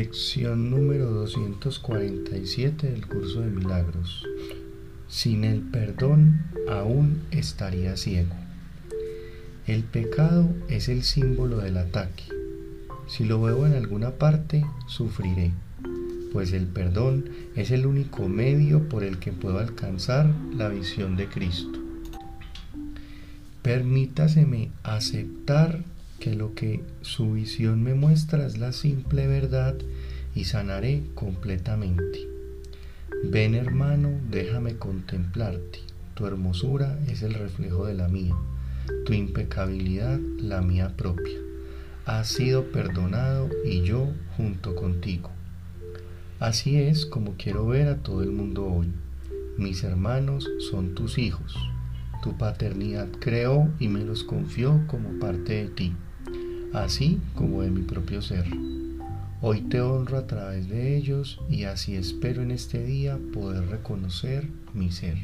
Lección número 247 del curso de milagros. Sin el perdón aún estaría ciego. El pecado es el símbolo del ataque. Si lo veo en alguna parte, sufriré, pues el perdón es el único medio por el que puedo alcanzar la visión de Cristo. Permítaseme aceptar que lo que su visión me muestra es la simple verdad y sanaré completamente. Ven hermano, déjame contemplarte. Tu hermosura es el reflejo de la mía, tu impecabilidad la mía propia. Has sido perdonado y yo junto contigo. Así es como quiero ver a todo el mundo hoy. Mis hermanos son tus hijos. Tu paternidad creó y me los confió como parte de ti así como de mi propio ser. Hoy te honro a través de ellos y así espero en este día poder reconocer mi ser.